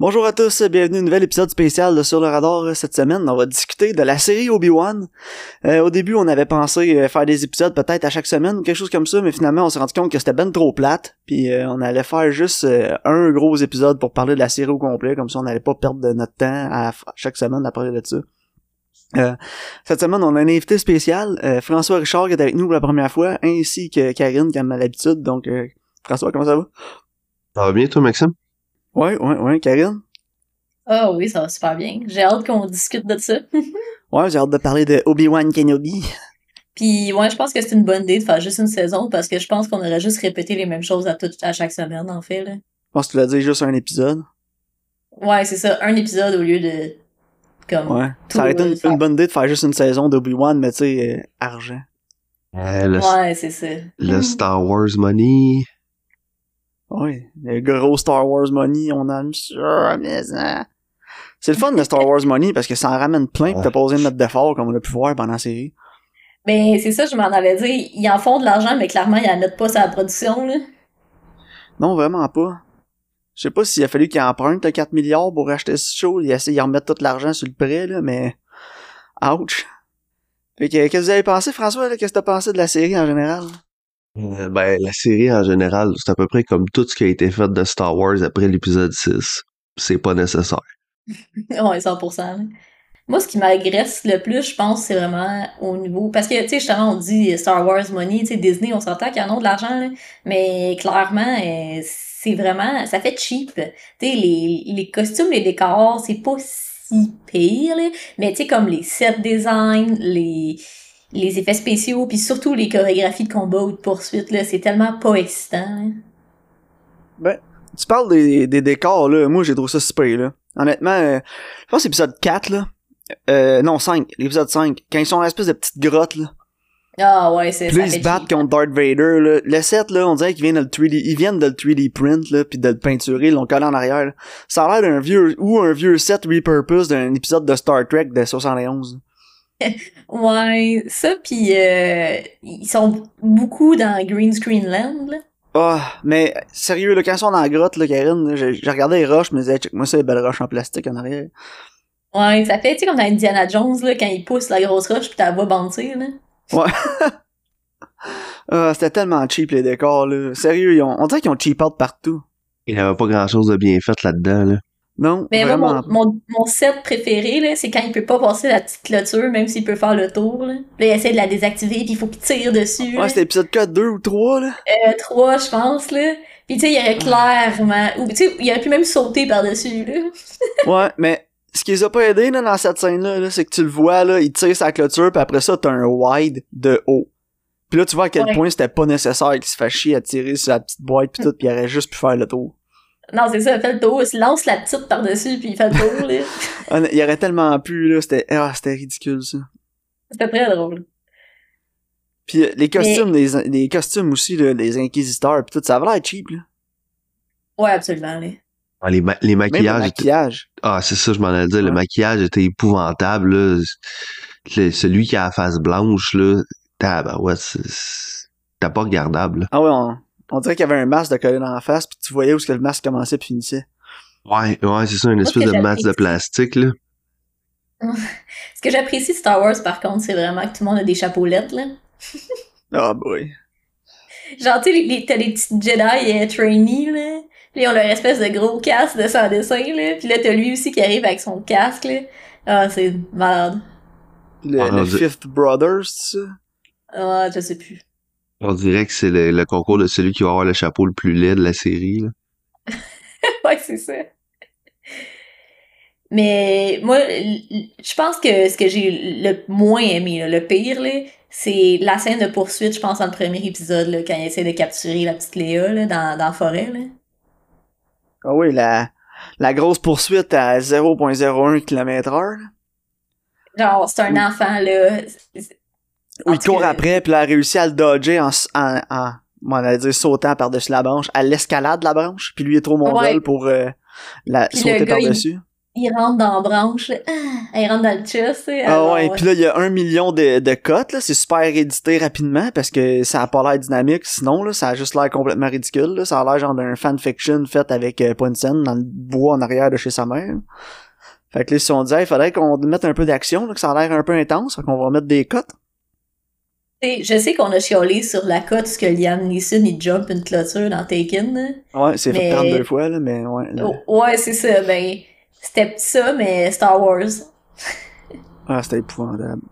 Bonjour à tous, bienvenue à un nouvel épisode spécial Sur le Radar. Cette semaine, on va discuter de la série Obi-Wan. Euh, au début, on avait pensé euh, faire des épisodes peut-être à chaque semaine quelque chose comme ça, mais finalement, on s'est rendu compte que c'était ben trop plate. Puis euh, on allait faire juste euh, un gros épisode pour parler de la série au complet, comme ça on n'allait pas perdre de notre temps à, chaque semaine à parler de ça. Euh, cette semaine, on a un invité spécial, euh, François Richard qui est avec nous pour la première fois, ainsi que Karine comme à l'habitude. Donc, euh, François, comment ça va? Ça va bien, toi, Maxime? Ouais, ouais, ouais, Karine? Ah oui, ça va super bien. J'ai hâte qu'on discute de ça. Ouais, j'ai hâte de parler de Obi-Wan Kenobi. Puis ouais, je pense que c'est une bonne idée de faire juste une saison parce que je pense qu'on aurait juste répété les mêmes choses à, tout, à chaque semaine, en fait. Là. Je pense que tu l'as dit juste un épisode. Ouais, c'est ça, un épisode au lieu de comme Ouais. tout Ça aurait été une, une bonne idée de faire juste une saison d'Obi-Wan, mais tu sais, euh, argent. Euh, le, Ouais, c'est ça. le Star Wars Money. Ouais. Le gros Star Wars Money, on mais ça. C'est le fun de Star Wars Money parce que ça en ramène plein pis t'as pas besoin de mettre d'efforts comme on a pu voir pendant la série. Mais c'est ça, je m'en avais dit. Ils en font de l'argent, mais clairement, ils en mettent pas sur la production, là. Non, vraiment pas. Je sais pas s'il a fallu qu'il emprunte 4 milliards pour acheter ce show. Il essaie de remettre tout l'argent sur le prêt, là, mais... Ouch. Fait que, qu'est-ce que vous avez pensé, François, là? Qu'est-ce que t'as pensé de la série en général? Euh, ben, la série en général, c'est à peu près comme tout ce qui a été fait de Star Wars après l'épisode 6. C'est pas nécessaire. ouais, 100%. là. Moi, ce qui m'agresse le plus, je pense, c'est vraiment au niveau... Parce que, tu sais, justement, on dit Star Wars Money, tu sais, Disney, on s'entend qu'ils en ont de l'argent. Mais clairement, euh, c'est vraiment... Ça fait cheap. Tu sais, les, les costumes, les décors, c'est pas si pire, là. Mais, tu sais, comme les set design, les les effets spéciaux, puis surtout les chorégraphies de combat ou de poursuite, là, c'est tellement pas excitant, là. Ben, tu parles des, des décors, là. Moi, j'ai trouvé ça super, là. Honnêtement, euh, je pense que c'est l'épisode 4, là. Euh, non, 5. L'épisode 5. Quand ils sont dans l'espèce de petite grotte, là. Ah ouais, c'est ça ils se battent contre Darth Vader, là. Le set, là, on dirait qu'ils viennent de le 3D, ils viennent de le 3D print, là, pis de le peinturer, ils l'ont collé en arrière, là. Ça a l'air d'un vieux, ou un vieux set repurpose d'un épisode de Star Trek de 71. Ouais, ça puis euh, ils sont beaucoup dans Green Screen Land là. Ah, mais, sérieux, là, quand ils sont dans la grotte, là, Karine, j'ai regardé les roches, je me disais, check moi ça, les belles roches en plastique en arrière. Ouais, ça fait tu sais comme dans Indiana Jones là quand il pousse la grosse roche puis t'as la vois bondir là. Ouais. ah, c'était tellement cheap, les décors, là. Sérieux, ils ont, on dirait qu'ils ont cheap out partout. Il y avait pas grand chose de bien fait là-dedans, là. Non, Mais moi vraiment. mon, mon, mon set préféré là, c'est quand il peut pas passer la petite clôture même s'il peut faire le tour là. Là, il essaie de la désactiver puis il faut qu'il tire dessus. Ouais, c'était épisode 4, 2 ou 3, là. Euh, trois, je pense là. Puis tu sais, il aurait clairement ou tu sais, il aurait pu même sauter par-dessus là. Ouais, mais ce qui les a pas aidés là, dans cette scène-là, là, c'est que tu le vois, là, il tire sa clôture, puis après ça, t'as un wide de haut. Puis là, tu vois à quel Ouais. point c'était pas nécessaire qu'il se fasse chier à tirer sur la petite boîte pis tout, pis il aurait juste pu faire le tour. Non, c'est ça, il fait le tour, il se lance la petite par-dessus puis il fait le tour là. Il aurait tellement pu, là, c'était ah, c'était ridicule, ça. C'était très drôle. Puis euh, les costumes, les, les costumes aussi, là, les inquisiteurs pis tout, ça avait l'air cheap, là. Ouais, absolument là. Ah, Les, ma- les le maquillages maquillage. Ah, c'est ça, je m'en allais dire. Le Ouais. maquillage était épouvantable, là. Le- celui qui a la face blanche, là. C'est- C'était pas regardable, là. Ah ouais, on, on dirait qu'il y avait un masque de collé dans la face, puis tu voyais où est-ce que le masque commençait puis finissait. Ouais, ouais, c'est ça, une ce espèce de masse de plastique, là. Ce que j'apprécie Star Wars, par contre, c'est vraiment que tout le monde a des chapeaulettes, là. Ah boy. Genre, tu sais, t'as les petites Jedi euh, trainees, là. Puis ils ont leur espèce de gros casque de sans dessin, là. Puis là, t'as lui aussi qui arrive avec son casque, là. Ah, c'est malade. Le, Ah, le Fifth Brothers, ça? Ah, je sais plus. On dirait que c'est le, le concours de celui qui va avoir le chapeau le plus laid de la série, là. ouais, c'est ça. Mais moi, je pense que ce que j'ai le moins aimé, là, le pire, là, c'est la scène de poursuite, je pense, dans le premier épisode, là, quand il essaie de capturer la petite Léa là, dans, dans la forêt. Là. Ah oui, la, la grosse poursuite à 0.01 km heure. Genre, c'est un enfant, là. Où il court après, puis là, a réussi à le dodger en, en, en on allait dire sautant par-dessus la branche, à l'escalade de la branche, puis lui est trop mongol Ouais. pour euh, la, Puis sauter il- par-dessus. il rentre dans la branche, il rentre dans le chest, tu sais. Ah ouais, puis là, il y a un million de, de cotes, là. C'est super édité rapidement parce que ça a pas l'air dynamique. Sinon, là, ça a juste l'air complètement ridicule, là. Ça a l'air genre d'un fanfiction fait avec euh, dans le bois en arrière de chez sa mère. Fait que là, si on dit, il faudrait qu'on mette un peu d'action, que ça a l'air un peu intense, qu'on va mettre des cotes. Je sais qu'on a chiolé sur la cote que Liam Neeson, il jump une clôture dans Taken. Ouais, c'est fait Mais- 32 fois, là, mais ouais. là. Oh, ouais, c'est ça, ben, c'était ça, mais Star Wars. Ah, c'était épouvantable.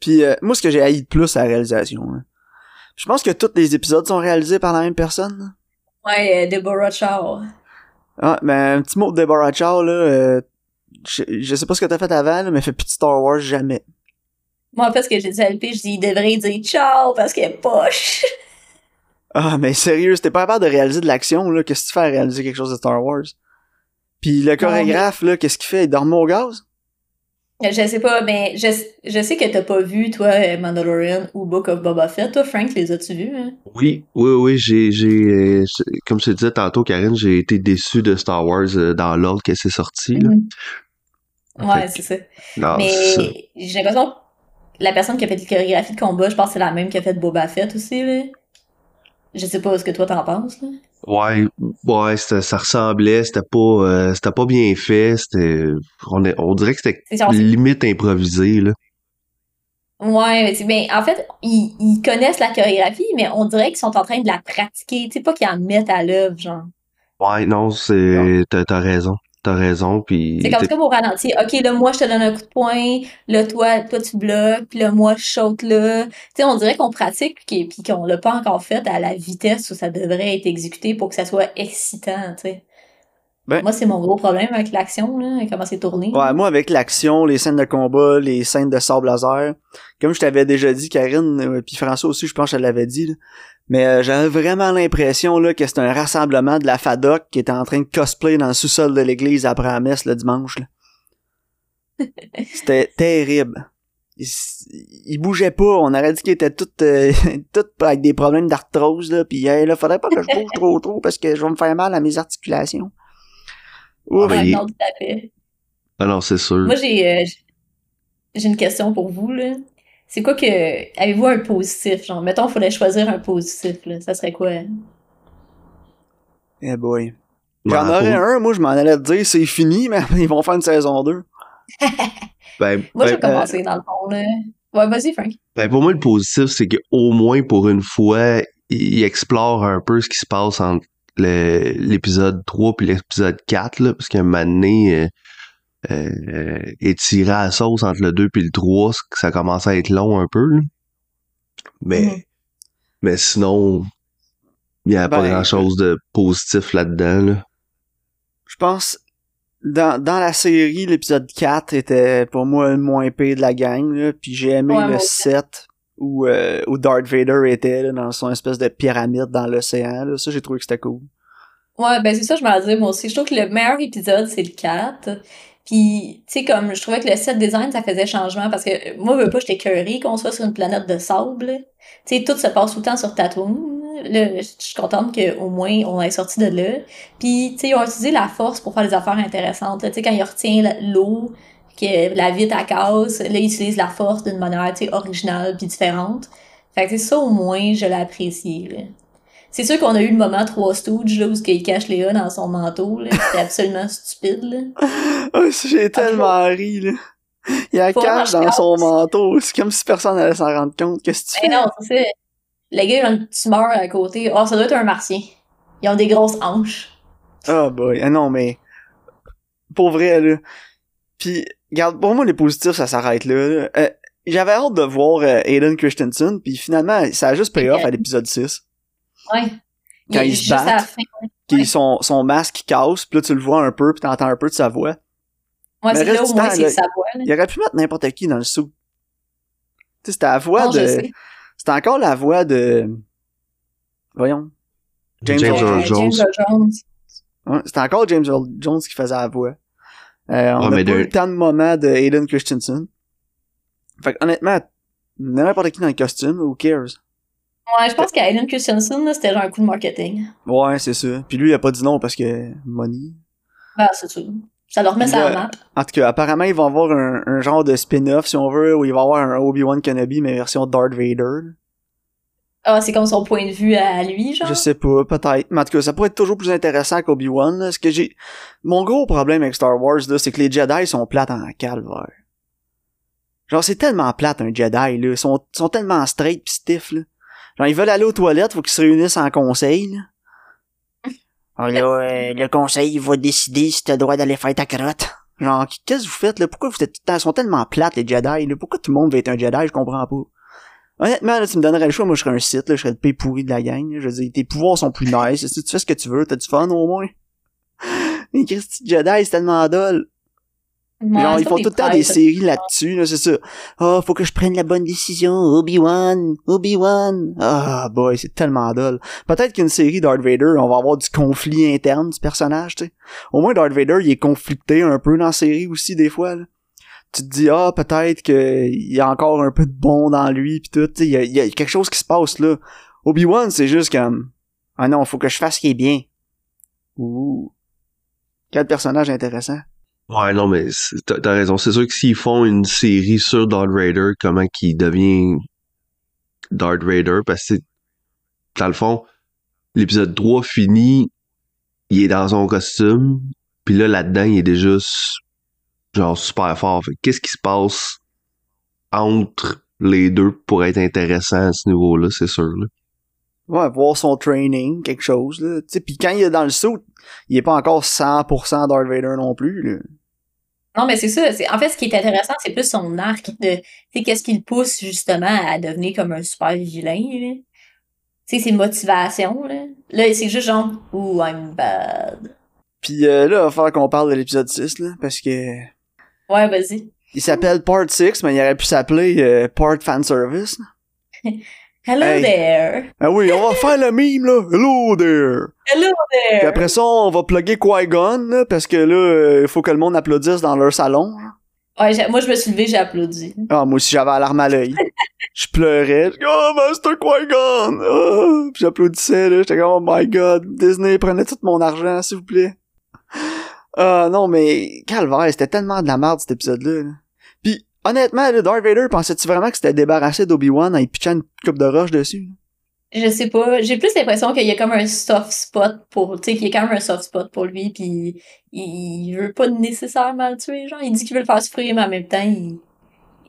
Puis euh, moi, ce que j'ai haï de plus, c'est la réalisation. hein. Je pense que tous les épisodes sont réalisés par la même personne. Ouais, euh, Deborah Chow. Ah, mais un petit mot de Deborah Chow, là. euh, je, je sais pas ce que t'as fait avant, là, mais fait plus de Star Wars jamais. Moi, en fait, ce que j'ai dit à LP, je dis, il devrait dire ciao parce qu'elle est poche. Ah, mais sérieux, c'était pas capable de réaliser de l'action, là. Qu'est-ce que tu fais à réaliser quelque chose de Star Wars? Puis le chorégraphe, là, qu'est-ce qu'il fait? Il dormait au gaz? Je sais pas, mais je, je sais que t'as pas vu, toi, euh, Mandalorian ou Book of Boba Fett. Toi, Frank, les as-tu vus? Hein? Oui, oui, oui, j'ai, j'ai, euh, comme je te disais tantôt, Karine, j'ai été déçu de Star Wars euh, dans l'ordre que c'est sorti, là. Ouais, Fait c'est ça. non, mais c'est ça. j'ai l'impression que la personne qui a fait les chorégraphies de combat, je pense que c'est la même qui a fait Boba Fett aussi, là. Je sais pas ce que toi t'en penses, là. Ouais, ouais, ça ressemblait, c'était pas, euh, c'était pas bien fait, c'était, on, est- on dirait que c'était limite improvisé, là. Ouais, mais, ben, en fait, ils, ils connaissent la chorégraphie, mais on dirait qu'ils sont en train de la pratiquer. Tu sais, pas qu'ils en mettent à l'œuvre, genre. Ouais, non, c'est, t'as raison, t'as raison, puis C'est comme, comme au ralenti. OK, là, moi, je te donne un coup de poing. Là, toi, toi tu bloques. Puis là, moi, je saute là. Tu sais, on dirait qu'on pratique puis puis qu'on l'a pas encore fait à la vitesse où ça devrait être exécuté pour que ça soit excitant, tu sais. Ben- Moi, c'est mon gros problème avec l'action, là, et comment c'est tourné. Ouais, moi, avec l'action, les scènes de combat, les scènes de sable laser, comme je t'avais déjà dit, Karine, euh, puis François aussi, je pense que je l'avais dit, là. Mais euh, j'avais vraiment l'impression là que c'était un rassemblement de la FADOC qui était en train de cosplay dans le sous-sol de l'église après la messe le dimanche. là. C'était terrible. Il, s- il bougeait pas, on aurait dit qu'il était tout, euh, tout avec des problèmes d'arthrose, là, pis hey, là, faudrait pas que je bouge trop trop parce que je vais me faire mal à mes articulations. Ouf. Ah, il- fait. ah non, c'est sûr. Moi, j'ai euh, j'ai une question pour vous, là. C'est quoi que... Avez-vous un positif? Genre, mettons, il faudrait choisir un positif, là. Ça serait quoi? Eh boy. Ben, J'en aurais un, moi je m'en allais te dire c'est fini, mais ils vont faire une saison 2. Ben, Moi, je ben, vais commencer, dans le fond, là. Ouais, vas-y, Frank. ben, pour moi, le positif, c'est qu'au moins pour une fois, il explore un peu ce qui se passe entre l'épisode 3 puis l'épisode 4, là, parce qu'à un moment donné, euh, euh, étirer à la sauce entre le 2 puis le 3, c- ça commence à être long un peu. là. Mais, Mhm. mais sinon, il n'y a pas Ben, grand-chose de positif là-dedans. Là. Je pense dans, dans la série, l'épisode 4 était pour moi le moins pire de la gang, là, puis j'ai aimé Ouais, le moi aussi. 7 où, euh, où Darth Vader était là, dans son espèce de pyramide dans l'océan. Ça, j'ai trouvé que c'était cool. Ouais, ben c'est ça, je m'en dire moi aussi. Je trouve que le meilleur épisode, c'est le 4. Puis, tu sais, comme je trouvais que le set design, ça faisait changement parce que moi, je veux pas, j'étais curry qu'on soit sur une planète de sable. Tu sais, tout se passe tout le temps sur Tatooine. Là, je suis contente qu'au moins on ait sorti de là. Puis, tu sais, ils ont utilisé la force pour faire des affaires intéressantes. Tu sais, quand ils retiennent l'eau, que la vitre à casse, là, ils utilisent la force d'une manière, tu sais, originale puis différente. Fait que, ça, au moins, je l'ai apprécié. C'est sûr qu'on a eu le moment 3 Stooges, là, où il cache Léa dans son manteau, là. C'était absolument stupide, là. Ah, j'ai tellement ri, là. Il a Faut cache dans son manteau. C'est comme si personne allait s'en rendre compte. Qu'est-ce que tu Eh fais? non, c'est ça. Le gars, il a une tumeur à côté. Oh, ça doit être un martien. Ils ont des grosses hanches. Ah boy, ah non mais pour vrai là. Puis regarde, pour moi les positifs ça s'arrête là. là. Euh, J'avais hâte de voir euh, Aiden Christensen, puis finalement ça a juste payé off à l'épisode 6. Ouais. Quand est ils se battent. Ouais. son, son masque casse, puis là tu le vois un peu, puis t'entends un peu de sa voix. Ouais, Mais c'est là au moins, c'est sa voix, là. Il aurait pu mettre n'importe qui dans le sou. Tu sais, c'était la voix Non, de. C'était encore la voix de. Voyons. James James Earl Jones. Jones. Ouais, c'était encore James Earl Jones qui faisait la voix. Euh, on a mais pas de- eu tant de moments de Aiden Christensen. Fait que, honnêtement, n'importe qui dans le costume, who cares? Ouais, je pense qu'Aiden Christensen, là, c'était genre un coup de marketing. Ouais, c'est ça. Puis lui, il a pas dit non parce que money. Ben, c'est sûr. Ça leur met ça la map. En tout cas, apparemment, ils vont avoir un, un genre de spin-off, si on veut, où il va avoir un Obi-Wan Kenobi, mais version Darth Vader. Ah, c'est comme son point de vue à lui, genre? Je sais pas, peut-être. Mais en tout cas, ça pourrait être toujours plus intéressant qu'Obi-Wan. Ce que j'ai... Mon gros problème avec Star Wars, là, c'est que les Jedi sont plates en calvaire. Genre, c'est tellement plate, un Jedi, là. Ils sont, sont tellement straight pis stiff, là. Genre, ils veulent aller aux toilettes, faut qu'ils se réunissent en conseil, là. Là, euh, le conseil, il va décider si t'as le droit d'aller faire ta crotte. Genre, qu'est-ce que vous faites, là? Pourquoi vous êtes tout le temps... Sont tellement plates, les Jedi, là? Pourquoi tout le monde veut être un Jedi? Je comprends pas. Honnêtement, là, tu me donnerais le choix, moi je serais un site, là, je serais le pay pourri de la gang. là. Je veux dire, tes pouvoirs sont plus nice. Si tu fais ce que tu veux, t'as du fun au moins. Mais Christy Jedi, c'est tellement dole. Genre, ils font tout le temps des séries là-dessus, là, c'est ça. Ah, faut que je prenne la bonne décision. Obi-Wan, Obi-Wan. Ah, boy, c'est tellement dole. Peut-être qu'une série Darth Vader, on va avoir du conflit interne du personnage, tu sais. Au moins, Darth Vader, il est conflicté un peu dans la série aussi, des fois, là. Tu te dis, ah, peut-être qu'il y a encore un peu de bon dans lui, pis tout, tu sais, il y a, y a quelque chose qui se passe, là. Obi-Wan, c'est juste comme, ah non, faut que je fasse ce qui est bien. Ouh. Quel personnage intéressant. Ouais, non, mais t'as raison. C'est sûr que s'ils font une série sur Darth Vader, comment qu'il devient Darth Vader, parce que dans le fond, l'épisode 3 fini, il est dans son costume, puis là, là-dedans, il est déjà genre super fort. Qu'est-ce qui se passe entre les deux pour être intéressant à ce niveau-là, c'est sûr. Là? Ouais, voir son training, quelque chose, là. Tu sais, pis quand il est dans le saut, il est pas encore 100% Darth Vader non plus, là. Non, mais c'est ça. c'est- En fait, ce qui est intéressant, c'est plus son arc de, tu sais, qu'est-ce qui le pousse justement à devenir comme un super vilain, là. Tu sais, ses motivations, là. Là, c'est juste genre, ooh, I'm bad. Pis euh, là, il va falloir qu'on parle de l'épisode 6, là, parce que... Ouais, vas-y. Il s'appelle Part 6, mais il aurait pu s'appeler euh, Part Fanservice. Hello Hey. there. Ah oui, on va faire le mime, là. Hello there! Hello Puis there. après ça, on va plugger Qui-Gon, parce que là, il faut que le monde applaudisse dans leur salon. Ouais, moi, je me suis levée, j'ai applaudi. Ah, moi aussi, j'avais l'alarme à l'œil. Je pleurais. Oh, Master Qui-Gon! Ah! Puis j'applaudissais, là. J'étais comme, oh my god, Disney, prenez tout mon argent, s'il vous plaît. Ah, non, mais, calvaire, c'était tellement de la merde, cet épisode-là. là. Honnêtement, là, Darth Vader, pensais-tu vraiment que c'était débarrassé d'Obi-Wan en y pitchant une coupe de roche dessus? Je sais pas, j'ai plus l'impression qu'il y a comme un soft spot pour, tu sais, qu'il y a quand même un soft spot pour lui, puis il, il veut pas nécessairement le tuer, genre, il dit qu'il veut le faire souffrir, mais en même temps, il...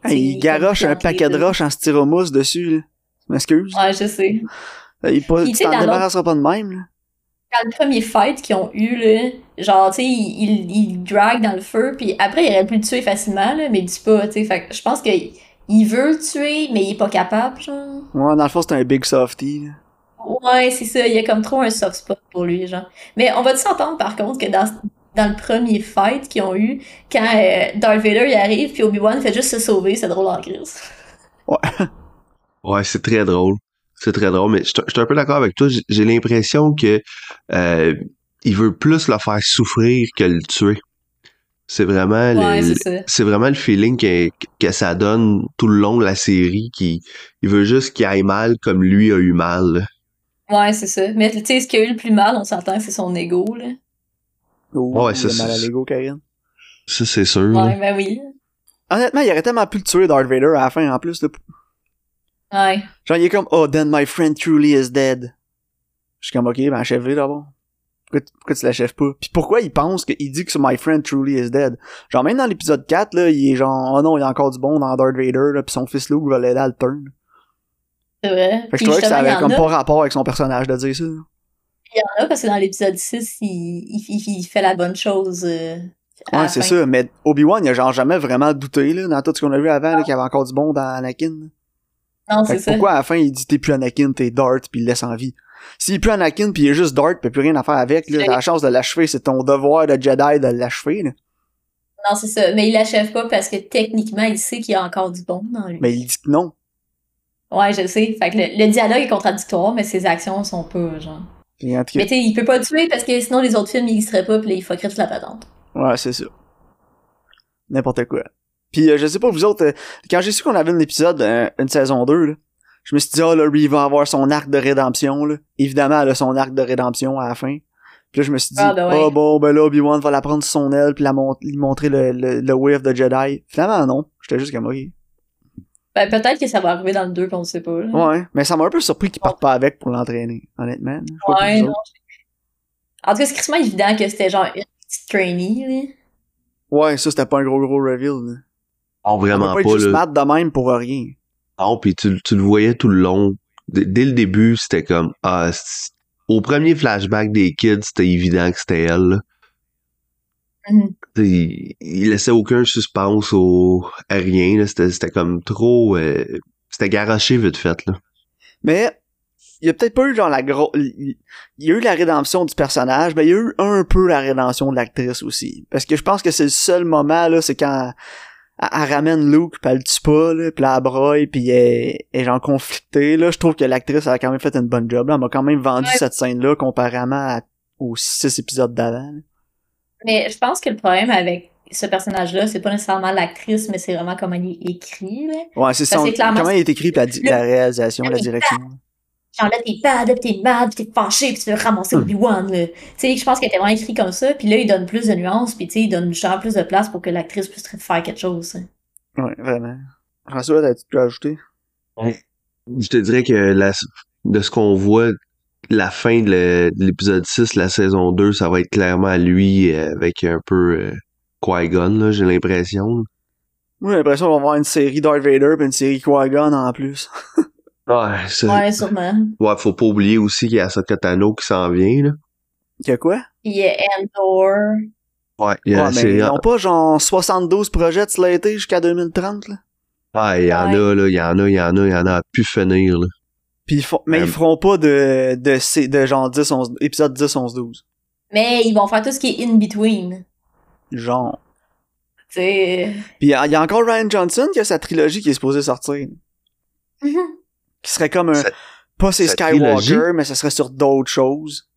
Hey, il garoche un paquet de roches en styromousse dessus, là. Je m'excuse. Ouais, je sais. Il pas, tu sais, t'en débarrasseras pas de même, là. Dans le premier fight qu'ils ont eu, là, genre, tu sais, il, il, il drag dans le feu, puis après, il aurait pu le tuer facilement, là, mais il dit pas, tu sais, fait que je pense qu'il il veut le tuer, mais il est pas capable, genre. Ouais, dans le fond, c'est un big softy, là. Ouais, c'est ça, il y a comme trop un soft spot pour lui, genre. Mais on va s'entendre, par contre, que dans, dans le premier fight qu'ils ont eu, quand euh, Darth Vader il arrive, puis Obi-Wan fait juste se sauver, c'est drôle en crise. Ouais, c'est très drôle. C'est très drôle, mais je suis je suis un peu d'accord avec toi. J'ai- J'ai l'impression que euh, il veut plus le faire souffrir que le tuer. C'est vraiment le- Ouais, le, c'est vraiment le feeling que, que ça donne tout le long de la série qui il veut juste qu'il aille mal comme lui a eu mal. Ouais, c'est ça. Mais tu sais, ce qui a eu le plus mal, on s'entend, c'est son ego, là. Oh, Ouais, mal à c'est- l'ego, Karine. Ça c'est sûr. là. Ouais, ben oui. Honnêtement, il aurait tellement pu le tuer, Darth Vader, à la fin, en plus, là. Ouais. Genre, il est comme, oh, then my friend truly is dead. Je suis comme, ok, ben, achève-le d'abord. Pourquoi, tu- pourquoi tu l'achèves pas? Puis pourquoi il pense qu'il dit que my friend truly is dead? Genre, même dans l'épisode 4, là, il est genre, oh non, il y a encore du bon dans Darth Vader, là, pis son fils Luke va l'aider à le turn. C'est vrai. Fait que je trouvais que ça avait comme a- pas rapport avec son personnage de dire ça. Il y en a parce que dans l'épisode 6, il, il, il- fait la bonne chose. euh, à Ouais, c'est ça, mais Obi-Wan, il a genre jamais vraiment douté, là, dans tout ce qu'on a vu avant, qu'il y avait encore du bon dans Anakin. Non, c'est ça. pourquoi à la fin il dit t'es plus Anakin, t'es Darth, puis il laisse en vie? S'il est plus Anakin puis il est juste Darth, pis plus rien à faire avec, là, t'as la chance de l'achever, c'est ton devoir de Jedi de l'achever, là. Non, c'est ça. Mais il l'achève pas parce que techniquement, il sait qu'il y a encore du bon dans lui. Mais il dit que non. Ouais, je sais. Fait que le, le dialogue est contradictoire, mais ses actions sont pas, genre. Cas, Mais tu sais, il peut pas le tuer parce que sinon les autres films, il pas, pis là, il fuckerait toute la patente. ouais, c'est ça. N'importe quoi. Puis euh, je sais pas vous autres, euh, quand j'ai su qu'on avait un épisode, euh, une saison 2, là, je me suis dit, ah là, lui, il va avoir son arc de rédemption, là. Évidemment, elle a son arc de rédemption à la fin. Puis là, je me suis dit, Ah, ben ouais. oh bon, ben là, Obi-Wan va la prendre sur son aile, puis la lui montrer le, le, le way of the Jedi. Finalement, non. J'étais juste comme, ok. Ben, peut-être que ça va arriver dans le 2, pis on sait pas. là. Ouais, mais ça m'a un peu surpris qu'il parte pas avec pour l'entraîner, honnêtement. Ouais, non. En tout cas, c'est crissement évident que c'était genre une petite trainee, là. Ouais, ça, c'était pas un gros, gros reveal. Là. Non, On peut vraiment pas être pas, juste là. de même pour rien. Non, puis tu, tu le voyais tout le long. D- Dès le début, c'était comme ah, au premier flashback des kids, c'était évident que c'était elle. là. Mhm. Sais, Il, il laissait aucun suspense au à rien. là. C'était c'était comme trop. euh, c'était garoché vite fait là. Mais il y a peut-être pas eu genre la gros il y a eu la rédemption du personnage, mais il y a eu un peu la rédemption de l'actrice aussi parce que je pense que c'est le seul moment là, c'est quand elle, elle ramène Luke puis elle le tue pas là, là, elle broye puis elle, elle est genre conflictée là, je trouve que l'actrice a quand même fait une bonne job là, elle m'a quand même vendu Ouais. cette scène là comparément à- aux six épisodes d'avant. Mais je pense que le problème avec ce personnage-là, c'est pas nécessairement l'actrice, mais c'est vraiment comment il est écrit, là. Ouais, c'est Ça, clairement- Comment il est écrit la, Le- la réalisation, la direction. Genre là, t'es bad, puis t'es mad, puis t'es fâché, puis tu veux ramasser Hmm. Obi-Wan, là. Tu sais, je pense qu'il était vraiment écrit comme ça, puis là, il donne plus de nuances, puis tu sais, il donne genre plus de place pour que l'actrice puisse faire quelque chose. hein. Ouais, vraiment. François, t'as-tu pu ajouter? Je te dirais que la, de ce qu'on voit, la fin de l'épisode 6, la saison 2, ça va être clairement lui euh, avec un peu euh, Qui-Gon, là, j'ai l'impression. Moi, j'ai l'impression qu'on va avoir une série Darth Vader puis une série Qui-Gon en plus. Ouais, ça- Ouais, sûrement. ouais, faut pas oublier aussi qu'il y a Ahsoka Tano qui s'en vient, là. Que quoi? Puis il y a Endor. Ouais, il y a Ouais, mais ils ont pas genre 72 projets de slatés jusqu'à 2030, là? Ouais, il y en Ouais. a, là, il y en a, il y en a, il y en a à pu finir, là. Puis ils font, mais Euh, ils feront pas de, de, C- de genre 10, 11, épisode 10, 11, 12. Mais ils vont faire tout ce qui est in-between. Genre. Tu sais. Puis il y, a il y a encore Ryan Johnson qui a sa trilogie qui est supposée sortir. Qui serait comme un, pas c'est Skywalker, trilogie? mais ça serait sur d'autres choses.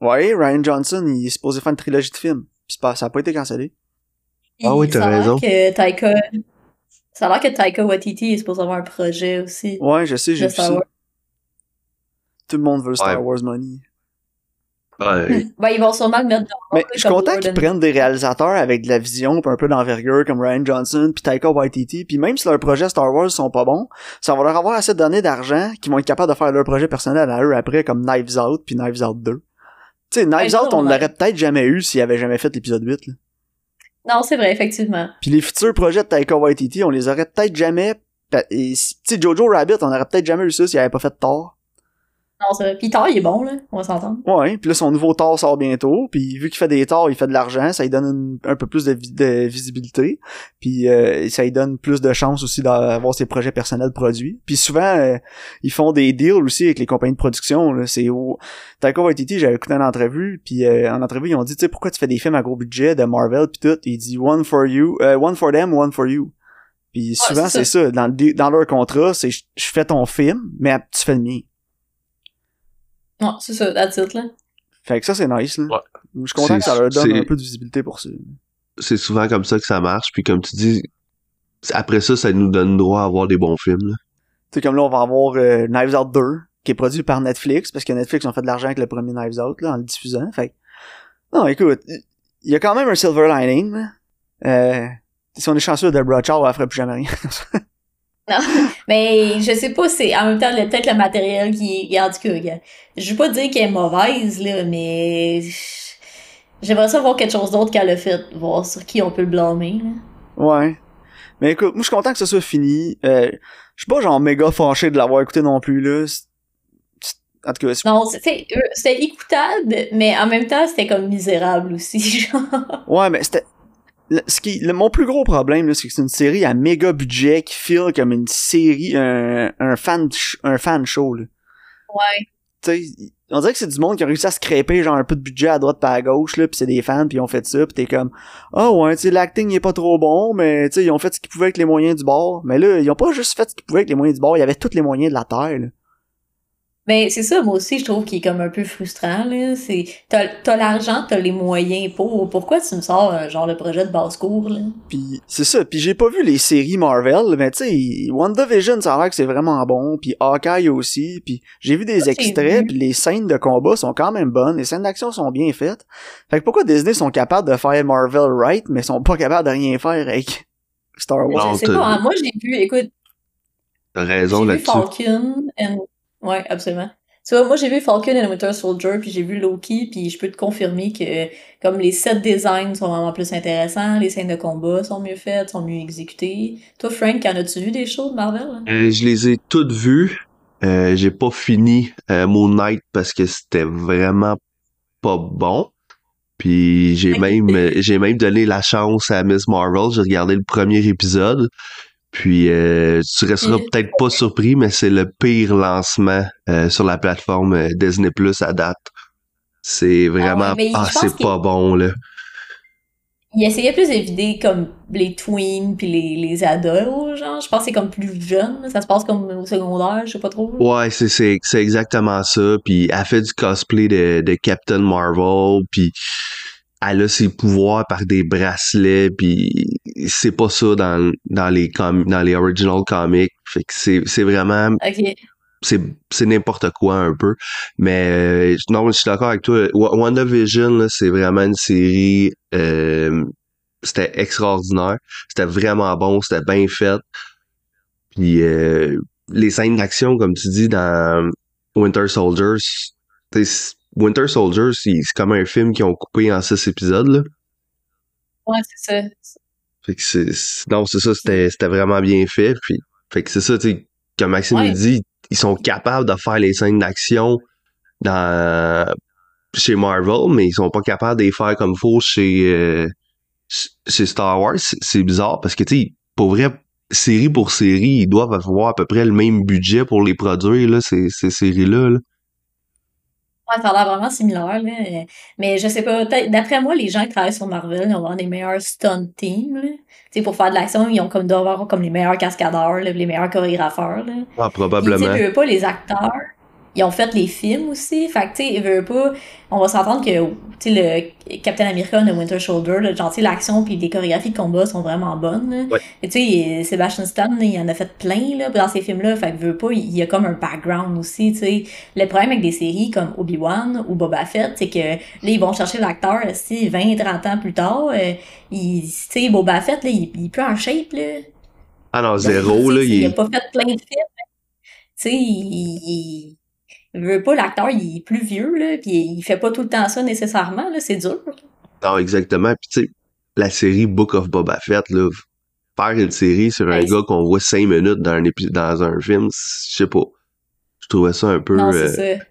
Ouais, Ryan Johnson, il est supposé faire une trilogie de films. Puis pas, ça a pas été cancellé. Ah oui, t'as ça a l'air raison. Que Taika... Ça a l'air que Taika Waititi est supposé avoir un projet aussi. Ouais, je sais, j'ai vu ça. Tout le monde veut Star Ouais. Wars Money. Ouais. Ben, ils vont sûrement le mettre dans Mais je suis content qu'ils prennent des réalisateurs avec de la vision pis un peu d'envergure comme Ryan Johnson puis Taika Waititi puis même si leurs projets Star Wars sont pas bons, ça va leur avoir assez donné d'argent qu'ils vont être capables de faire leur projet personnel à eux après comme Knives Out puis Knives Out 2. Tu sais, Knives ça, Out, on l'aurait peut-être jamais eu s'ils avaient jamais fait l'épisode 8. Là. Non, c'est vrai, effectivement. Puis les futurs projets de Taika Waititi, on les aurait peut-être jamais... Tu sais, Jojo Rabbit, on aurait peut-être jamais eu ça s'il avait pas fait tort. Non, vrai. Puis Thor, il est bon, là. On va s'entendre. Ouais, puis là son nouveau Thor sort bientôt, puis vu qu'il fait des torts, il fait de l'argent, ça lui donne une- un peu plus de, vi- de visibilité, puis euh, ça lui donne plus de chances aussi d'avoir ses projets personnels produits. Puis souvent euh, ils font des deals aussi avec les compagnies de production, c'est au Taika Waititi, j'avais écouté une entrevue, puis euh, en entrevue ils ont dit tu sais pourquoi tu fais des films à gros budget de Marvel puis tout, il dit one for you, euh, one for them, one for you. Puis souvent c'est c'est ça. dans leur contrat, c'est je fais ton film, mais tu fais le mien. Non, c'est ça, that's it, là. Fait que ça, c'est nice, là. Ouais. Je suis content que ça leur donne un peu de visibilité pour ça. C'est souvent comme ça que ça marche, puis comme tu dis, après ça, ça nous donne droit à avoir des bons films, là. Tu sais, comme là, on va avoir euh, Knives Out 2, qui est produit par Netflix, parce que Netflix ont fait de l'argent avec le premier Knives Out, là, en le diffusant. Fait que- non, écoute, il y a quand même un silver lining, là. Euh, si on est chanceux, Deborah Chow, elle ferait plus jamais rien. Non. Mais je sais pas, c'est en même temps peut-être le matériel qui est. En tout cas, je veux pas dire qu'elle est mauvaise, là, mais. J'aimerais ça voir quelque chose d'autre qu'elle a fait, voir sur qui on peut le blâmer, là. ouais. Mais écoute, moi, je suis content que ça soit fini. Euh, je suis pas genre méga fâché de l'avoir écouté non plus, là. En tout cas, Non, c'était euh, c'était écoutable, mais en même temps, c'était comme misérable aussi, genre. Ouais, mais c'était. Le- Ce qui, le- mon plus gros problème, c'est que c'est une série à méga budget qui file comme une série, un, un fan, un fan show, là. Ouais. Tu sais, on dirait que c'est du monde qui a réussi à scraper genre un peu de budget à droite pas à gauche, là, pis c'est des fans, puis ils ont fait ça, pis t'es comme, ah ouais, tu l'acting est pas trop bon, mais tu ils ont fait ce qu'ils pouvaient avec les moyens du bord. Mais là, ils ont pas juste fait ce qu'ils pouvaient avec les moyens du bord, il y avait tous les moyens de la terre, là. Ben, c'est ça, moi aussi, je trouve qu'il est comme un peu frustrant, là. C'est, t'as, t'as l'argent, t'as les moyens pour. Pourquoi tu me sors, euh, genre, le projet de basse-cour, là? Puis c'est ça, puis j'ai pas vu les séries Marvel, mais tu sais, WandaVision, ça a l'air que c'est vraiment bon, puis Hawkeye aussi, puis j'ai vu des Ça, extraits, puis les scènes de combat sont quand même bonnes, les scènes d'action sont bien faites. Fait que pourquoi Disney sont capables de faire Marvel right, mais sont pas capables de rien faire avec Star Wars? Non, je sais pas, hein. moi, j'ai vu, écoute, T'as raison j'ai vu là-dessus. Falcon and... Ouais, absolument. Tu vois, moi, j'ai vu Falcon and Winter Soldier, puis j'ai vu Loki, puis je peux te confirmer que, comme les set designs sont vraiment plus intéressants, les scènes de combat sont mieux faites, sont mieux exécutées. Toi, Frank, en as-tu vu des shows de Marvel? là? Euh, je les ai toutes vues. Euh, j'ai pas fini euh, Moon Knight parce que c'était vraiment pas bon. Puis j'ai même euh, j'ai même donné la chance à Miss Marvel. J'ai regardé le premier épisode. Puis euh, tu resteras Et- peut-être pas surpris, mais c'est le pire lancement euh, sur la plateforme euh, Disney Plus à date. C'est vraiment Ah ouais, mais ah, c'est pas bon là. Il essayait plus d'éviter comme les tweens puis les, les ados, genre. Je pense que c'est comme plus jeune. Ça se passe comme au secondaire, je sais pas trop. Ouais, c'est c'est c'est exactement ça. Puis elle fait du cosplay de, de Captain Marvel, puis elle a ses pouvoirs par des bracelets, puis c'est pas ça dans dans les com dans les original comics. Fait que c'est c'est vraiment c'est c'est n'importe quoi un peu. Mais euh, non, je suis d'accord avec toi. Wa- WandaVision là, c'est vraiment une série euh, c'était extraordinaire. C'était vraiment bon, c'était bien fait. Puis euh, les scènes d'action, comme tu dis, dans Winter Soldiers, Winter Soldiers, c'est comme un film qu'ils ont coupé en six épisodes. Là. Ouais, c'est ça. Fait que c'est, non, c'est ça, c'était, c'était vraiment bien fait. Puis, fait que c'est ça, tu sais, comme Maxime Ouais. le dit, ils sont capables de faire les scènes d'action dans chez Marvel, mais ils sont pas capables de les faire comme faut chez euh, chez Star Wars. C'est, c'est bizarre parce que tu sais, pour vrai, série pour série, ils doivent avoir à peu près le même budget pour les produire là, ces, ces séries-là. là. Ça a l'air vraiment similaire, là. Euh, Mais je sais pas, d'après moi, les gens qui travaillent sur Marvel, ils ont vraiment des meilleurs stunt teams, là. Tu sais, pour faire de l'action, ils ont comme doivent avoir comme les meilleurs cascadeurs, là, les meilleurs chorégrapheurs, là. Ah, probablement. veux pas, les acteurs, ils ont fait les films aussi. Fait que, tu sais, veux pas, on va s'entendre que, tu sais, le Captain America de Winter Soldier, là, genre, l'action puis les chorégraphies de combat sont vraiment bonnes, là. Ouais. Et tu sais, Sebastian Stan, là, il en a fait plein, là, dans ces films-là. Fait que, veux pas, il y a comme un background aussi, tu sais. Le problème avec des séries comme Obi-Wan ou Boba Fett, c'est que, là, ils vont chercher l'acteur, si 20, 30 ans plus tard, euh, il, tu sais, Boba Fett, là, il, il est plus en shape, là. Ah non, zéro, là, il il a pas fait plein de films. Tu sais, il, il, il veut pas l'acteur, il est plus vieux, là, puis il fait pas tout le temps ça nécessairement, là, c'est dur. Non, exactement. Puis tu sais, la série Book of Boba Fett, là, faire une série sur un Ben, gars qu'on voit cinq minutes dans un épi- dans un film, je sais pas. Je trouvais ça un peu Non, euh, ça.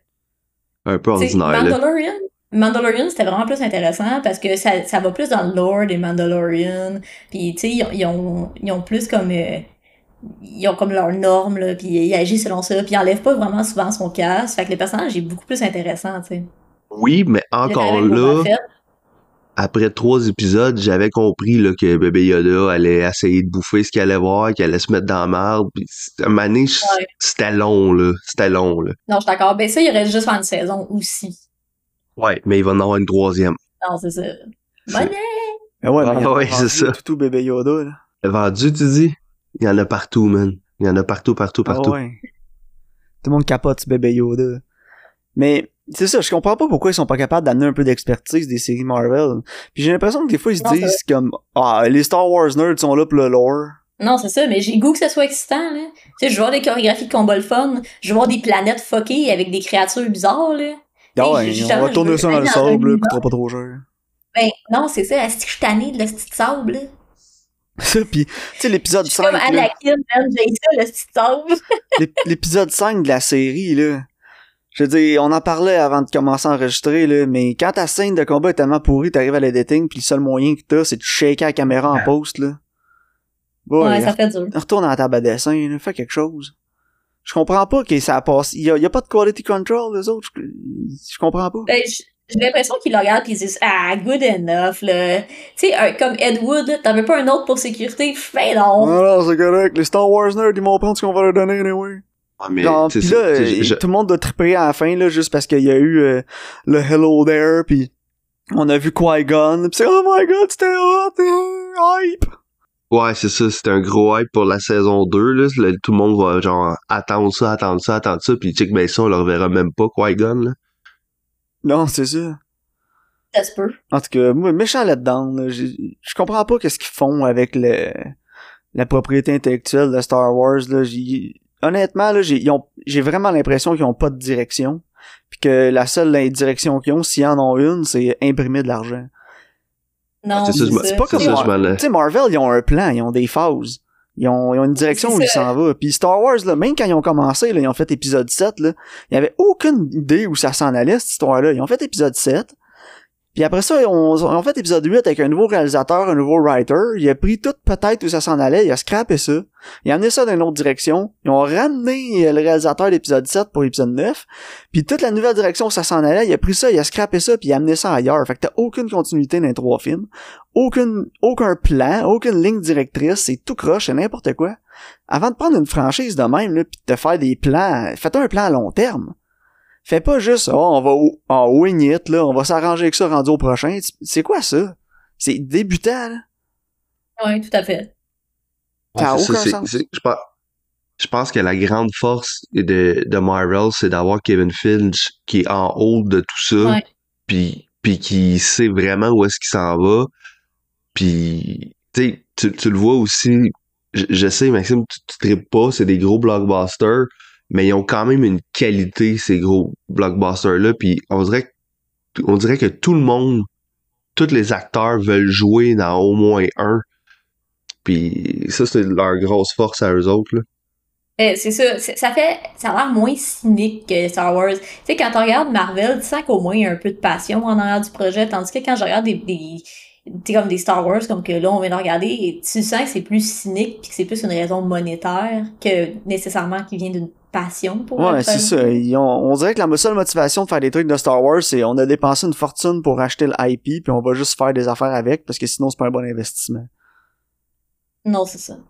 un peu ordinaire. Mandalorian, Mandalorian, c'était vraiment plus intéressant parce que ça, ça va plus dans le lore des Mandalorian, puis tu sais, ils, ont- ils ont, ils ont plus comme... euh, ils ont comme leurs normes, là, puis ils agissent selon ça, puis ils enlèvent pas vraiment souvent son casque, fait que le personnage est beaucoup plus intéressant, tu sais. Oui, mais encore là, après trois épisodes, j'avais compris là, que bébé Yoda allait essayer de bouffer ce qu'il allait voir, qu'il allait se mettre dans la merde. Puis, à un moment donné, je- Ouais. c'était long, là. C'était long, là. Non, je suis d'accord. Ben ça, il aurait juste faire une saison aussi. Ouais, mais il va en avoir une troisième. Non, c'est ça. C'est- Bonne Mais ouais, Ah ouais, pas c'est ça. Tout, tout bébé Yoda, là. Vendu, tu dis? Il y en a partout, man. Il y en a partout, partout, Ah partout. ouais. Tout le monde capote ce bébé Yoda. Mais c'est ça, je comprends pas pourquoi ils sont pas capables d'amener un peu d'expertise des séries Marvel. Puis j'ai l'impression que des fois ils se Non, disent comme ah les Star Wars nerds sont là pour le lore. Non, c'est ça, mais j'ai goût que ça soit excitant, là. Tu sais, je veux voir des chorégraphies de combat le fun. Je veux voir des planètes fuckées avec des créatures bizarres, là. Ah ouais, on va tourner ça dans le sable, là, coûtera pas trop cher. Ben, non, c'est ça. Est-ce que je suis tannée de la petite sable, là? Ça, puis tu sais l'épisode Je suis 5 comme là, Anakin, man, j'ai ça, la petite sable. l'ép- l'épisode 5 de la série là. Je veux dire, on en parlait avant de commencer à enregistrer là, mais quand ta scène de combat est tellement pourrie, t'arrives à l'editing puis le seul moyen que t'as c'est de shaker la caméra en post là. Ouais, Ouais, ça fait dur. retourne à la table à dessin, là, fais quelque chose. Je comprends pas que ça passe. Il y a, il y a pas de quality control, les autres. Je, je comprends pas. Ben, j'ai l'impression qu'ils le regardent pis ils disent, ah, good enough, là. Tu sais, comme Ed Wood, t'en veux pas un autre pour sécurité? Fais Non, donc. non, c'est correct. Les Star Wars nerds, ils vont prendre ce qu'on va leur donner, anyway. Ouais, mais, Genre, pis là, c'est- je- euh, je- tout le monde doit triper à la fin, là, juste parce qu'il y a eu euh, le Hello There, puis on a vu Qui-Gon, pis c'est Oh my god, c'était hot, hype! Ouais, c'est ça, c'était un gros hype pour la saison 2, là. Là, tout le monde va, genre, attendre ça, attendre ça, attendre ça, pis check, ben ça, on le reverra même pas, Qui-Gon, là. Non, c'est ça. Ça se peut. En tout cas, moi, méchant là-dedans, là, je comprends pas qu'est-ce qu'ils font avec le la propriété intellectuelle de Star Wars, là. Honnêtement, là, j'ai vraiment l'impression qu'ils ont pas de direction, puis que la seule direction qu'ils ont, s'ils en ont une, c'est imprimer de l'argent. Non, C'est pas comme ça. Tu sais, Marvel, ils ont un plan, ils ont des phases. Ils ont, ils ont une direction où ils s'en vont. Puis Star Wars, là, même quand ils ont commencé, là, ils ont fait épisode 7, là, il y avait aucune idée où ça s'en allait, cette histoire-là. Ils ont fait épisode 7. Puis après ça, ils ont fait épisode 8 avec un nouveau réalisateur, un nouveau writer. Il a pris tout peut-être où ça s'en allait, il a scrappé ça. Il a amené ça dans une autre direction. Ils ont ramené euh, le réalisateur d'épisode 7 pour l'épisode 9. Puis toute la nouvelle direction où ça s'en allait, il a pris ça, il a scrappé ça, puis il a amené ça ailleurs. Fait que t'as aucune continuité dans les trois films. Aucune, aucun plan, aucune ligne directrice, c'est tout croche, c'est n'importe quoi. Avant de prendre une franchise de même, là, pis de te faire des plans, faites un plan à long terme. Fais pas juste, oh, on va en wing it, là, on va s'arranger avec ça rendu au prochain. C'est quoi ça? C'est débutant, là. Oui, tout à fait. Ça a Ouais, aucun sens. je pense, je pense que la grande force de, de Marvel, c'est d'avoir Kevin Finch qui est en haut de tout ça, Ouais. puis puis qui sait vraiment où est-ce qu'il s'en va. Puis, tu tu tu le vois aussi, je, je sais, Maxime, tu, tu tripes pas, c'est des gros blockbusters, mais ils ont quand même une qualité, ces gros blockbusters-là, puis on dirait, on dirait que tout le monde, tous les acteurs veulent jouer dans au moins un. Puis ça, c'est leur grosse force à eux autres. Euh, c'est ça, ça fait, ça a l'air moins cynique que Star Wars. Tu sais, quand on regarde Marvel, tu sens qu'au moins il y a un peu de passion en arrière du projet, tandis que quand je regarde des, des sais, comme des Star Wars, comme que là, on vient de regarder, tu sens que c'est plus cynique puis que c'est plus une raison monétaire que nécessairement qui vient d'une passion pour Ouais, le c'est ça. Ils ont- on dirait que la seule motivation de faire des trucs de Star Wars, c'est on a dépensé une fortune pour acheter le IP, puis on va juste faire des affaires avec, parce que sinon c'est pas un bon investissement. Non, c'est ça. Tu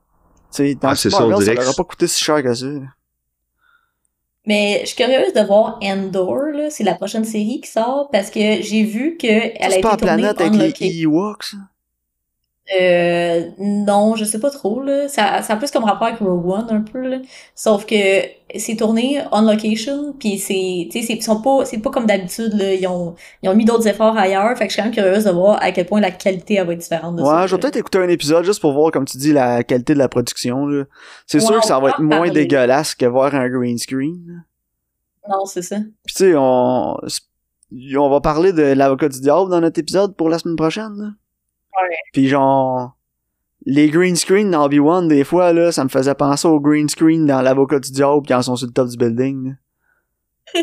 sais, dans Ah, c'est ça, on ça leur a pas coûté si cher que ça. Mais je suis curieuse de voir Endor, là, c'est la prochaine série qui sort, parce que j'ai vu que elle a C'est été pas la tournée planète avec les Ewoks? Euh, non, je sais pas trop, là. Ça, ça a plus comme rapport avec Rogue One, un peu, là. Sauf que c'est tourné on location, puis c'est, tu sais, sont pas, c'est pas comme d'habitude, là. Ils ont, ils ont mis d'autres efforts ailleurs, fait que je suis quand même curieuse de voir à quel point la qualité, elle va être différente de ça. Ouais, je vais peut-être écouter un épisode juste pour voir, comme tu dis, la qualité de la production, là. C'est Ouais, sûr que ça va être moins parler. dégueulasse que voir un green screen. Non, c'est ça. Puis tu sais, on... on va parler de l'avocat du diable dans notre épisode pour la semaine prochaine, là. Ouais. Puis genre, les green screen dans Obi-Wan, des fois, là, ça me faisait penser au green screen dans l'avocat du diable quand ils sont sur le top du building.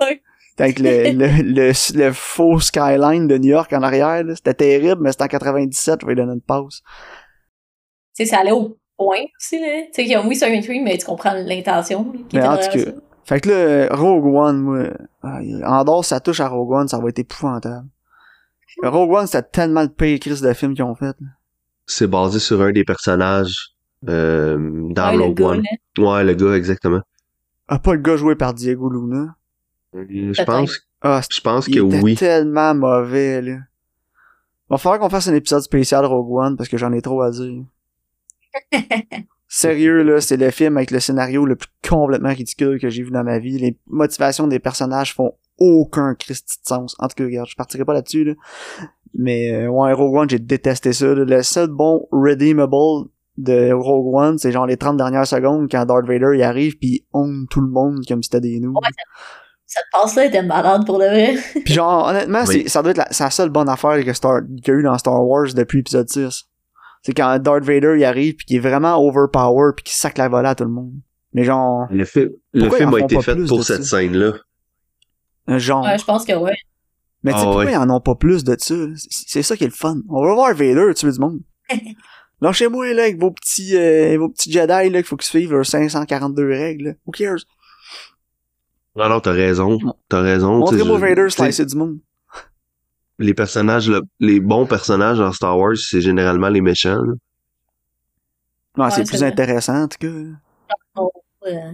Ouais. Avec le, le, le, le faux skyline de New York en arrière. C'était terrible, mais c'était en 97, je vais lui donner une pause. Tu sais, ça allait au point aussi, là. Tu sais, qu'il y a- oui, c'est un green screen, mais tu comprends l'intention, Mais en tout cas, Fait que là, Rogue One, moi, ah, en dehors, ça touche à Rogue One, ça va être épouvantable. Rogue One, c'était tellement le pire crise de film qu'ils ont fait. C'est basé sur un des personnages euh, dans Ouais, le Rogue gars, One. là. Ouais, le gars, exactement. Ah, pas le gars joué par Diego Luna? Je pense, Ah, je pense il que était oui. tellement mauvais, là. Va falloir qu'on fasse un épisode spécial Rogue One parce que j'en ai trop à dire. Sérieux, là, c'est le film avec le scénario le plus complètement ridicule que j'ai vu dans ma vie. Les motivations des personnages font aucun Christi de sens. En tout cas, regarde, je partirai pas là-dessus, là. Mais, euh, ouais, Rogue One, j'ai détesté ça. là. Le seul bon redeemable de Rogue One, c'est genre les 30 dernières secondes quand Darth Vader il arrive puis il own tout le monde comme si c'était des nous. Ouais, Cette passe-là était malade pour de vrai. Puis genre, honnêtement, Oui. c'est, ça doit être la, seule bonne affaire que Star, qu'il y a eu dans Star Wars depuis épisode 6. C'est quand Darth Vader il arrive puis qu'il est vraiment overpower puis qu'il sac la volée à tout le monde. Mais genre, Le, fi- le film a été fait pour cette scène-là. Un genre. Ouais, je pense que ouais. Mais tu sais, Ah pourquoi ouais. ils en ont pas plus de ça? C'est, ça qui est le fun. On va voir Vader tuer du monde. Lâchez-moi là avec vos petits, euh, vos petits Jedi là qu'il faut qu'ils suivent leurs 542 règles. là. Who cares? Non, non, t'as raison. T'as raison. Montrez-moi je- Vader slicer du monde. Les personnages, le- les bons personnages dans Star Wars, c'est généralement les méchants. là. Ouais, c'est Ouais, plus vrai. intéressant en tout cas. Oh, euh,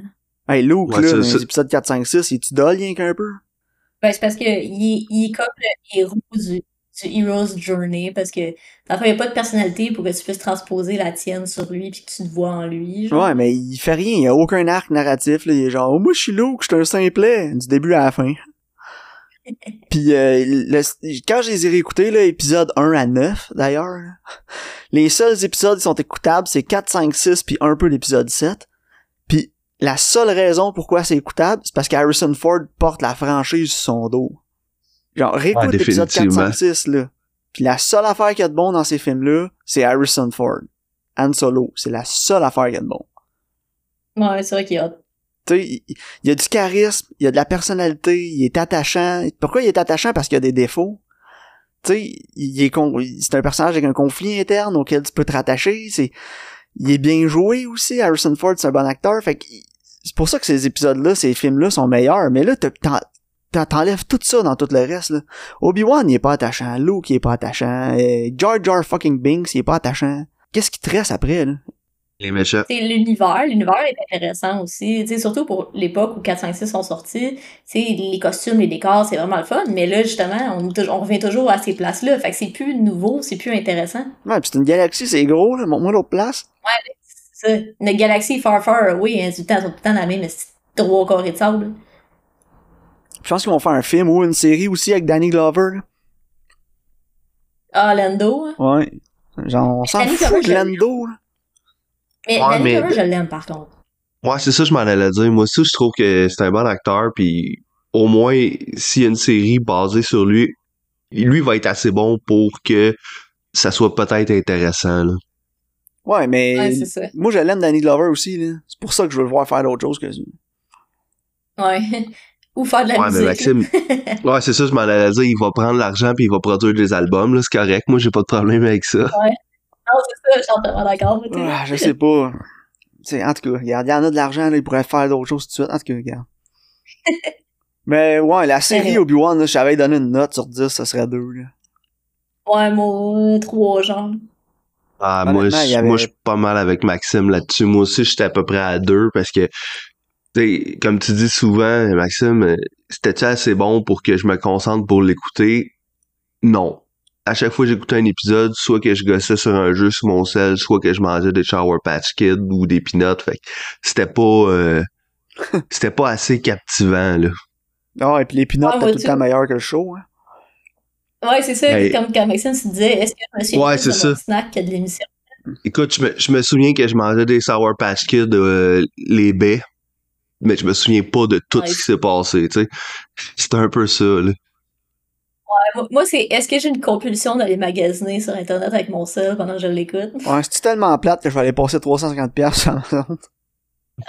Hey, Luke, Ouais, là, dans les épisodes 4, 5, 6, il tu dol rien qu'un peu? Ben, c'est parce que il est, il est comme le héros du, du Hero's Journey, parce que, fond, il n'y a pas de personnalité pour que tu puisses transposer la tienne sur lui puis que tu te vois en lui, genre. Ouais, mais il fait rien, il y a aucun arc narratif, là. Il est genre, oh, moi, je suis Luke, je suis un simplet, du début à la fin. Puis euh, le- quand je les ai réécoutés, là, épisode 1 à 9, d'ailleurs, les seuls épisodes qui sont écoutables, c'est 4, 5, 6, puis un peu l'épisode 7. Puis la seule raison pourquoi c'est écoutable, c'est parce qu'Harrison Ford porte la franchise sur son dos. Genre, réécoute Ouais, l'épisode 4, définitivement. 5, 6, là. Puis la seule affaire qu'il y a de bon dans ces films-là, c'est Harrison Ford. Han Solo, c'est la seule affaire qu'il y a de bon. Ouais, c'est vrai qu'il y a. Tu sais, il il y a du charisme, il y a de la personnalité, il est attachant. Pourquoi il est attachant? Parce qu'il y a des défauts. Tu sais, il est con- c'est un personnage avec un conflit interne auquel tu peux te rattacher. C'est, il est bien joué aussi. Harrison Ford, c'est un bon acteur. Fait que c'est pour ça que ces épisodes-là, ces films-là sont meilleurs. Mais là, t'enlèves tout ça dans tout le reste. Obi-Wan, il est pas attachant. Luke, il est pas attachant. Euh, Jar Jar fucking Binks, il est pas attachant. Qu'est-ce qui te reste après, là? Les méchants. C'est l'univers, l'univers est intéressant aussi, tu sais, surtout pour l'époque où 4, 5, 6 sont sortis, tu sais, les costumes, les décors, c'est vraiment le fun, mais là, justement, on, revient toujours à ces places-là, fait que c'est plus nouveau, c'est plus intéressant. Ouais, pis c'est une galaxie, c'est gros, là. Montre-moi l'autre place. C'est ça. Notre galaxie far far, oui, hein, le temps, tout le temps dans la même trois carrés de sable. Je pense qu'ils vont faire un film ou une série aussi avec Danny Glover. Ah, Lando, hein? Ouais. Genre, on s'en fout de Lando, là. Mais Ouais, Danny mais- Glover, je l'aime par contre. Ouais, c'est ça, je m'en allais dire. Moi aussi, je trouve que c'est un bon acteur, puis au moins, s'il y a une série basée sur lui, lui va être assez bon pour que ça soit peut-être intéressant, là. Ouais, mais Ouais, ça. moi, je l'aime Danny Glover aussi, là. C'est pour ça que je veux le voir faire d'autres choses que ça. Ouais. Ou faire de la Ouais, mais musique. Maxime, ouais, c'est ça, je m'en allais dire, il va prendre l'argent puis il va produire des albums, c'est correct. Moi, j'ai pas de problème avec ça. Non, c'est ça, je suis entièrement d'accord. Ah, je sais pas. En tout cas, regarde, il y en a de l'argent, là, il pourrait faire d'autres choses tout de suite. En tout cas, regarde. mais ouais, la série. Obi-Wan, là, je savais donner une note sur 10, ça serait 2, là. Ouais, moi, trois, genre. Ah, moi, je, avait- moi, je suis pas mal avec Maxime là-dessus. Moi aussi, j'étais à peu près à deux parce que, tu sais, comme tu dis souvent, Maxime, euh, c'était-tu assez bon pour que je me concentre pour l'écouter? Non. À chaque fois que j'écoutais un épisode, soit que je gossais sur un jeu sur mon sel, soit que je mangeais des Shower Patch Kids ou des peanuts. Fait que c'était pas, euh, c'était pas assez captivant, là. Ah, et puis les peanuts, t'as moi, tout le temps meilleur que le show, hein. Ouais, c'est ça, Hey. comme quand Maxime se disait, est-ce que je me suis Ouais, c'est de ça. mon snack de l'émission? Écoute, je me, je me souviens que je mangeais des Sour Patch Kids, euh, les baies, mais je me souviens pas de tout Ouais. ce qui s'est passé, tu sais. C'était un peu ça, là. Moi, moi, c'est est-ce que j'ai une compulsion d'aller magasiner sur Internet avec mon sel pendant que je l'écoute? Ouais, c'est tellement plate que je vais aller passer 350$ piastres sur Amazon?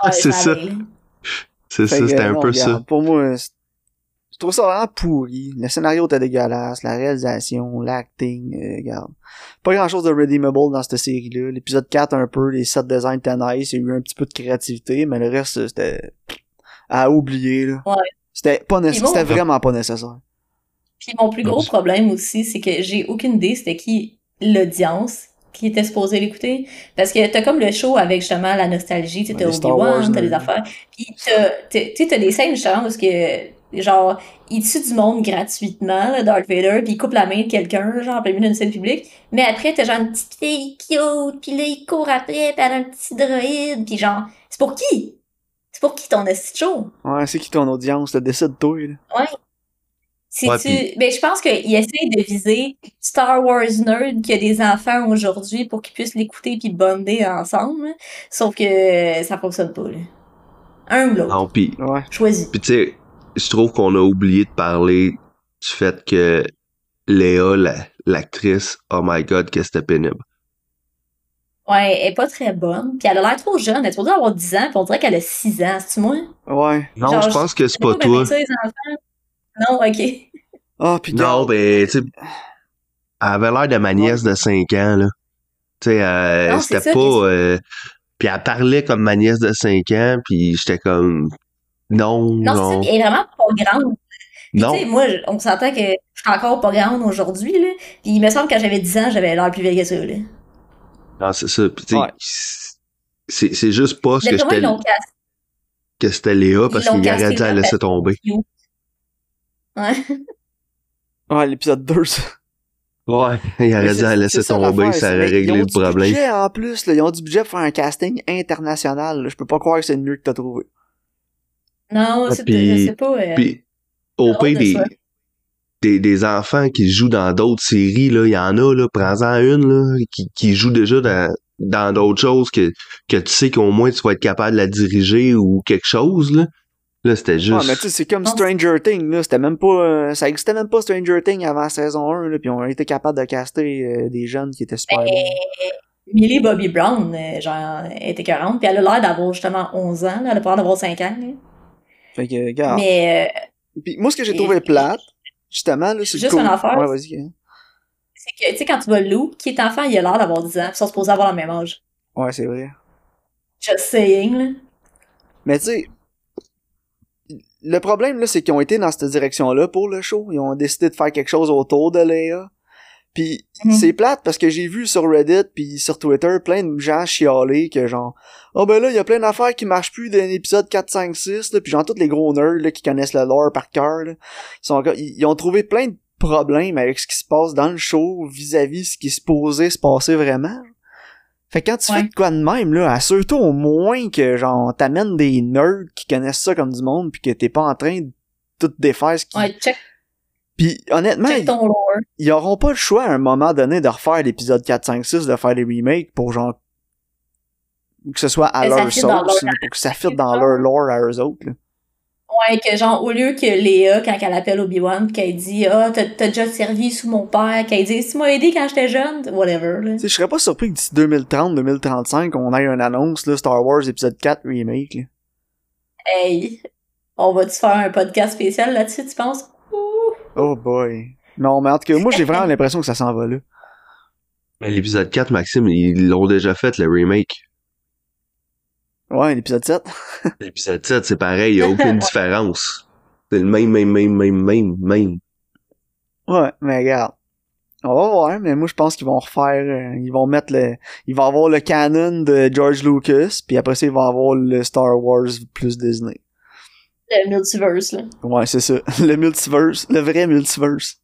Ouais, c'est ça. C'est ça, c'était un peu regarde, ça. Pour moi, c'est- je trouve ça vraiment pourri. Le scénario était dégueulasse, la réalisation, l'acting, euh, regarde. Pas grand chose de redeemable dans cette série-là. L'épisode 4 un peu, les set designs étaient nice, il y a eu un petit peu de créativité, mais le reste, c'était à oublier, là. Ouais. C'était pas nécessaire, c'était vraiment pas nécessaire. Puis mon plus gros Ouais. problème aussi, c'est que j'ai aucune idée c'était qui l'audience qui était supposée l'écouter. Parce que t'as comme le show avec justement la nostalgie, Ouais, t'as Obi-Wan, t'as des affaires. Puis t'as, t'as- t'as des scènes justement où ce que, genre, il tue du monde gratuitement, là, Darth Vader, puis il coupe la main de quelqu'un, genre, en plein milieu d'une scène publique. Mais après, t'as genre une petite fille cute, puis là, il court après, a un petit droïde, puis genre, c'est pour qui? C'est pour qui ton de show? Ouais, c'est qui ton audience, te décide toi, là. Si Ouais, tu... puis- Ben, je pense qu'il essaie de viser Star Wars nerd qui a des enfants aujourd'hui pour qu'ils puissent l'écouter puis bonder ensemble. Sauf que ça fonctionne pas, là. Un ou l'autre. Non, pis, Ouais. Choisis. pis tu sais, je trouve qu'on a oublié de parler du fait que Léa, la- l'actrice, oh my god, que c'était pénible. Ouais, elle est pas très bonne. Puis elle a l'air trop jeune. Elle est supposée avoir 10 ans, puis on dirait qu'elle a 6 ans. C'est-tu moi? Ouais. Non, Genre, je pense que c'est pas toi. mettre ça, les enfants. Non, ok. Ah, pis Non, regarde, ben, tu sais, elle avait l'air de ma nièce de 5 ans, là. Tu sais, euh, c'est c'était pas... puis- euh, puis elle parlait comme ma nièce de 5 ans, puis j'étais comme... Non, Non, c'est ça. non, Puis elle est vraiment pas grande. Puis, non. tu sais, moi, on s'entend que je suis encore pas grande aujourd'hui, là. Puis il me semble que quand j'avais 10 ans, j'avais l'air plus vieille que ça, là. Non, c'est ça. Puis, tu sais, Ouais. c'est, c'est juste pas ce que j'étais... ils l'ont cassé. que c'était Léa parce qu'il aurait dû la laisser la- tomber. Ouais. Ouais, l'épisode 2, ça. Ouais, il aurait dû laisser ça tomber, ça aurait mais ils réglé ont le du problème. budget en plus, là. Ils ont du budget pour faire un casting international. là. Je peux pas croire que c'est le mieux que t'as trouvé. Non, c'est, puis- je sais pas. euh, Puis, au pire de des, des, des enfants qui jouent dans d'autres séries, là, il y en a, là, prends-en une, là, qui, qui joue déjà dans, dans d'autres choses que, que tu sais qu'au moins tu vas être capable de la diriger ou quelque chose, là. Là, c'était juste. Ouais, mais tu sais, c'est comme. Stranger Things, là. C'était même pas, euh, ça existait même pas Stranger Things avant la saison 1, là. Puis on a été capable de caster euh, des jeunes qui étaient super bons. Mais Millie Bobby Brown, euh, genre, elle était 40, puis elle a l'air d'avoir justement 11 ans, là, elle a pas l'air d'avoir 5 ans. là. Fait que, regarde. Mais euh, Puis moi, ce que j'ai trouvé plate, justement, là, c'est Juste une affaire. Ouais, vas-y. c'est que, tu sais, quand tu vois Lou, qui est enfant, il a l'air d'avoir 10 ans, puis ils sont supposés avoir le même âge. Ouais, c'est vrai. Just saying, là. Mais tu sais, le problème, là, c'est qu'ils ont été dans cette direction-là pour le show. Ils ont décidé de faire quelque chose autour de Léa. Puis Mhm. c'est plate parce que j'ai vu sur Reddit puis sur Twitter plein de gens chialer que genre oh ben là il y a plein d'affaires qui marchent plus d'un épisode 4 5 6 là puis genre tous les gros nerds là qui connaissent le lore par cœur là, sont ils ont trouvé plein de problèmes avec ce qui se passe dans le show vis-à-vis ce qui se posait se passer vraiment. Fait que quand tu Ouais. fais de quoi de même là, assure-toi au moins que genre t'amènes des nerds qui connaissent ça comme du monde puis que t'es pas en train de tout défaire ce qui Ouais, check, puis honnêtement, check ton lore. ils auront pas le choix à un moment donné de refaire l'épisode 4, 5, 6, de faire des remakes pour genre que ce soit à leur sauce, leur pour que ça fitte dans leur lore à eux autres. là. Ouais, que genre, au lieu que Léa, quand elle appelle Obi-Wan, pis qu'elle dit, ah, t'as t'as déjà servi sous mon père, qu'elle dit, tu m'as aidé quand j'étais jeune, whatever, là. Tu sais, je serais pas surpris que d'ici 2030, 2035, on ait une annonce, là, Star Wars épisode 4 remake. Là. Hey, on va-tu faire un podcast spécial là-dessus, tu penses? Ouh. Oh boy. Non, mais en tout cas, moi j'ai vraiment l'impression que ça s'en va là. Mais l'épisode 4, Maxime, ils l'ont déjà fait, le remake. Ouais, l'épisode 7. L'épisode 7, c'est pareil, il y a aucune différence. C'est le même, même, même, même, même, même. Ouais, mais regarde. On va voir, mais moi je pense qu'ils vont refaire, euh, ils vont mettre le, ils vont avoir le canon de George Lucas, puis après ça ils vont avoir le Star Wars plus Disney. Le multiverse, là. Ouais, c'est ça. Le multiverse, le vrai multiverse.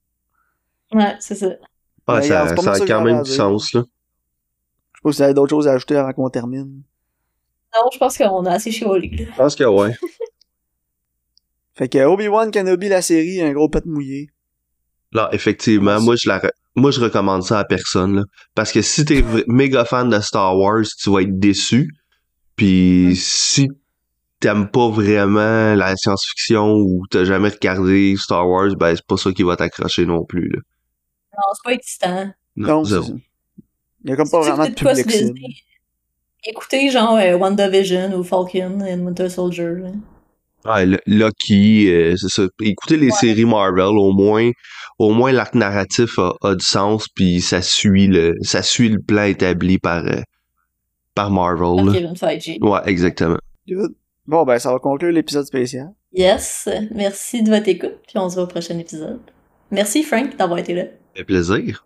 Ouais, c'est ça. Ah, Mais regarde, ça, ça a quand même du sens, là. Je sais pas si vous avez d'autres choses à ajouter avant qu'on termine. Non, je pense qu'on a assez chiolé. Je pense que ouais. Fait que Obi-Wan Kenobi, la série, un gros pet mouillé. Là, effectivement, moi je la re- moi je recommande ça à personne là. parce que si t'es v- méga fan de Star Wars, tu vas être déçu. Puis si t'aimes pas vraiment la science-fiction ou t'as jamais regardé Star Wars, ben c'est pas ça qui va t'accrocher non plus là. Non, c'est pas excitant. Non, ça. Il y a comme pas vraiment de public Écoutez, genre, euh, WandaVision ou Falcon and Winter Soldier, là. Ouais, le- Loki, euh, c'est ça. Écoutez les séries Marvel, au moins, au moins l'arc narratif a, a du sens, puis ça suit le, ça suit le plan établi par, euh, par Marvel. Par. Kevin Feige. Ouais, exactement. Good. Bon, ben, ça va conclure l'épisode spécial. Yes, merci de votre écoute, puis on se voit au prochain épisode. Merci Frank d'avoir été là. Ça fait plaisir.